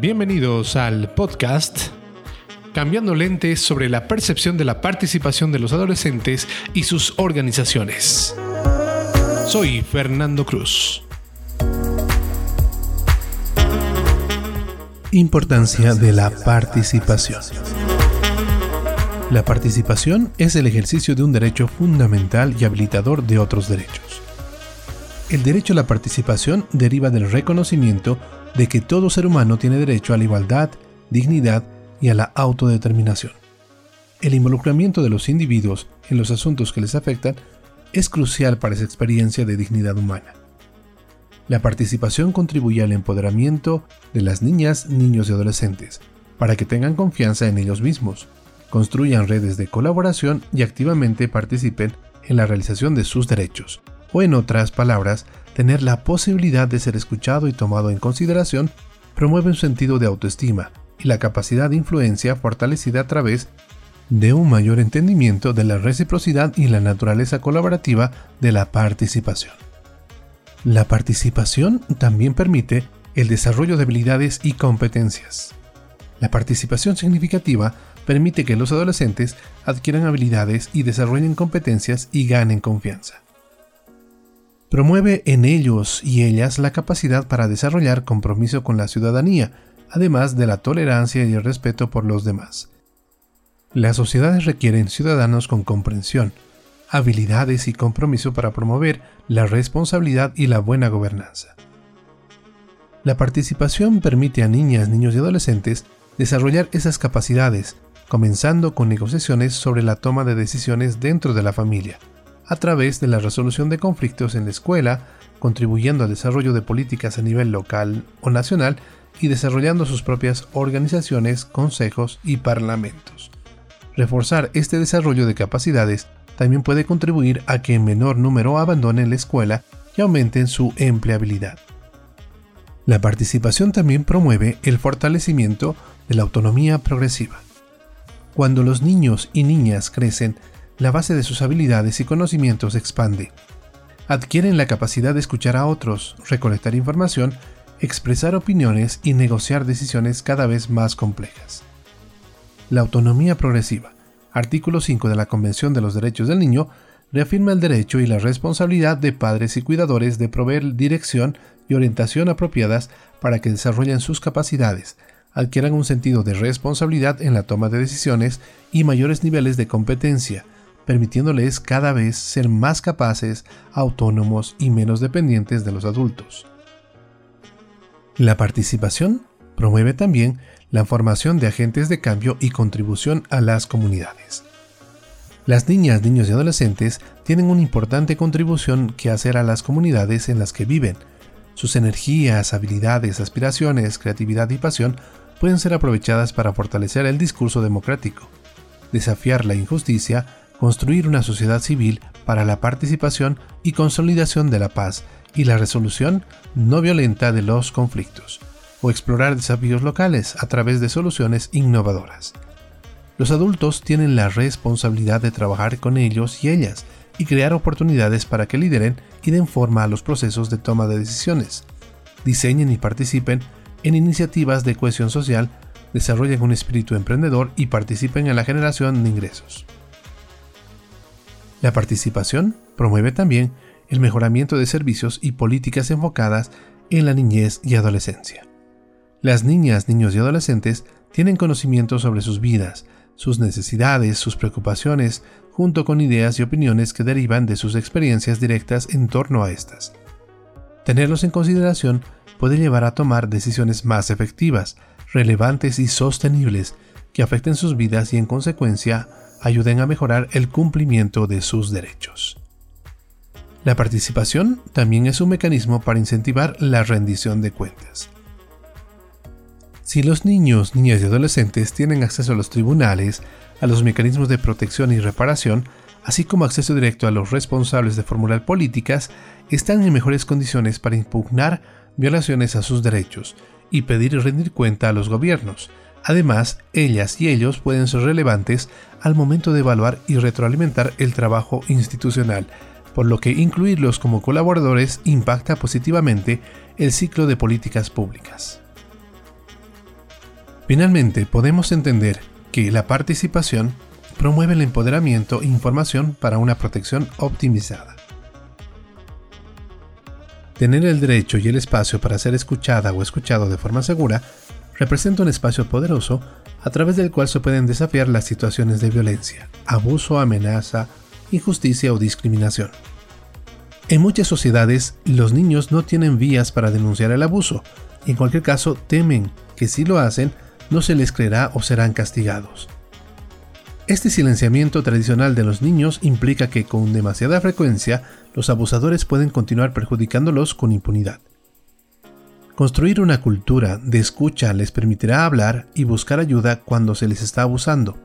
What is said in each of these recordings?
Bienvenidos al podcast Cambiando lentes sobre la percepción de la participación de los adolescentes y sus organizaciones. Soy Fernando Cruz. Importancia de la participación. La participación es el ejercicio de un derecho fundamental y habilitador de otros derechos. El derecho a la participación deriva del reconocimiento de que todo ser humano tiene derecho a la igualdad, dignidad y a la autodeterminación. El involucramiento de los individuos en los asuntos que les afectan es crucial para esa experiencia de dignidad humana. La participación contribuye al empoderamiento de las niñas, niños y adolescentes, para que tengan confianza en ellos mismos, construyan redes de colaboración y activamente participen en la realización de sus derechos, o en otras palabras, tener la posibilidad de ser escuchado y tomado en consideración promueve un sentido de autoestima y la capacidad de influencia fortalecida a través de un mayor entendimiento de la reciprocidad y la naturaleza colaborativa de la participación. La participación también permite el desarrollo de habilidades y competencias. La participación significativa permite que los adolescentes adquieran habilidades y desarrollen competencias y ganen confianza. Promueve en ellos y ellas la capacidad para desarrollar compromiso con la ciudadanía, además de la tolerancia y el respeto por los demás. Las sociedades requieren ciudadanos con comprensión, habilidades y compromiso para promover la responsabilidad y la buena gobernanza. La participación permite a niñas, niños y adolescentes desarrollar esas capacidades, comenzando con negociaciones sobre la toma de decisiones dentro de la familia, a través de la resolución de conflictos en la escuela, contribuyendo al desarrollo de políticas a nivel local o nacional y desarrollando sus propias organizaciones, consejos y parlamentos. Reforzar este desarrollo de capacidades también puede contribuir a que en menor número abandonen la escuela y aumenten su empleabilidad. La participación también promueve el fortalecimiento de la autonomía progresiva. Cuando los niños y niñas crecen, la base de sus habilidades y conocimientos se expande. Adquieren la capacidad de escuchar a otros, recolectar información, expresar opiniones y negociar decisiones cada vez más complejas. La autonomía progresiva, artículo 5 de la Convención de los Derechos del Niño, reafirma el derecho y la responsabilidad de padres y cuidadores de proveer dirección y orientación apropiadas para que desarrollen sus capacidades, adquieran un sentido de responsabilidad en la toma de decisiones y mayores niveles de competencia, permitiéndoles cada vez ser más capaces, autónomos y menos dependientes de los adultos. La participación promueve también la formación de agentes de cambio y contribución a las comunidades. Las niñas, niños y adolescentes tienen una importante contribución que hacer a las comunidades en las que viven. Sus energías, habilidades, aspiraciones, creatividad y pasión pueden ser aprovechadas para fortalecer el discurso democrático, desafiar la injusticia, construir una sociedad civil para la participación y consolidación de la paz y la resolución no violenta de los conflictos, o explorar desafíos locales a través de soluciones innovadoras. Los adultos tienen la responsabilidad de trabajar con ellos y ellas y crear oportunidades para que lideren y den forma a los procesos de toma de decisiones, diseñen y participen en iniciativas de cohesión social, desarrollen un espíritu emprendedor y participen en la generación de ingresos. La participación promueve también el mejoramiento de servicios y políticas enfocadas en la niñez y adolescencia. Las niñas, niños y adolescentes tienen conocimiento sobre sus vidas, sus necesidades, sus preocupaciones, junto con ideas y opiniones que derivan de sus experiencias directas en torno a estas. Tenerlos en consideración puede llevar a tomar decisiones más efectivas, relevantes y sostenibles que afecten sus vidas y en consecuencia ayuden a mejorar el cumplimiento de sus derechos. La participación también es un mecanismo para incentivar la rendición de cuentas. Si los niños, niñas y adolescentes tienen acceso a los tribunales, a los mecanismos de protección y reparación, así como acceso directo a los responsables de formular políticas, están en mejores condiciones para impugnar violaciones a sus derechos y pedir y rendir cuenta a los gobiernos, Además, ellas y ellos pueden ser relevantes al momento de evaluar y retroalimentar el trabajo institucional, por lo que incluirlos como colaboradores impacta positivamente el ciclo de políticas públicas. Finalmente, podemos entender que la participación promueve el empoderamiento e información para una protección optimizada. Tener el derecho y el espacio para ser escuchada o escuchado de forma segura representa un espacio poderoso a través del cual se pueden desafiar las situaciones de violencia, abuso, amenaza, injusticia o discriminación. En muchas sociedades, los niños no tienen vías para denunciar el abuso y en cualquier caso temen que si lo hacen, no se les creerá o serán castigados. Este silenciamiento tradicional de los niños implica que con demasiada frecuencia los abusadores pueden continuar perjudicándolos con impunidad. Construir una cultura de escucha les permitirá hablar y buscar ayuda cuando se les está abusando.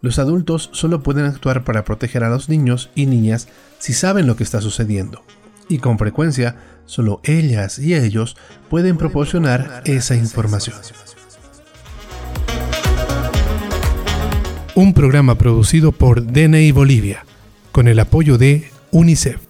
Los adultos solo pueden actuar para proteger a los niños y niñas si saben lo que está sucediendo, y con frecuencia solo ellas y ellos pueden proporcionar esa información. un programa producido por DNI Bolivia, con el apoyo de UNICEF.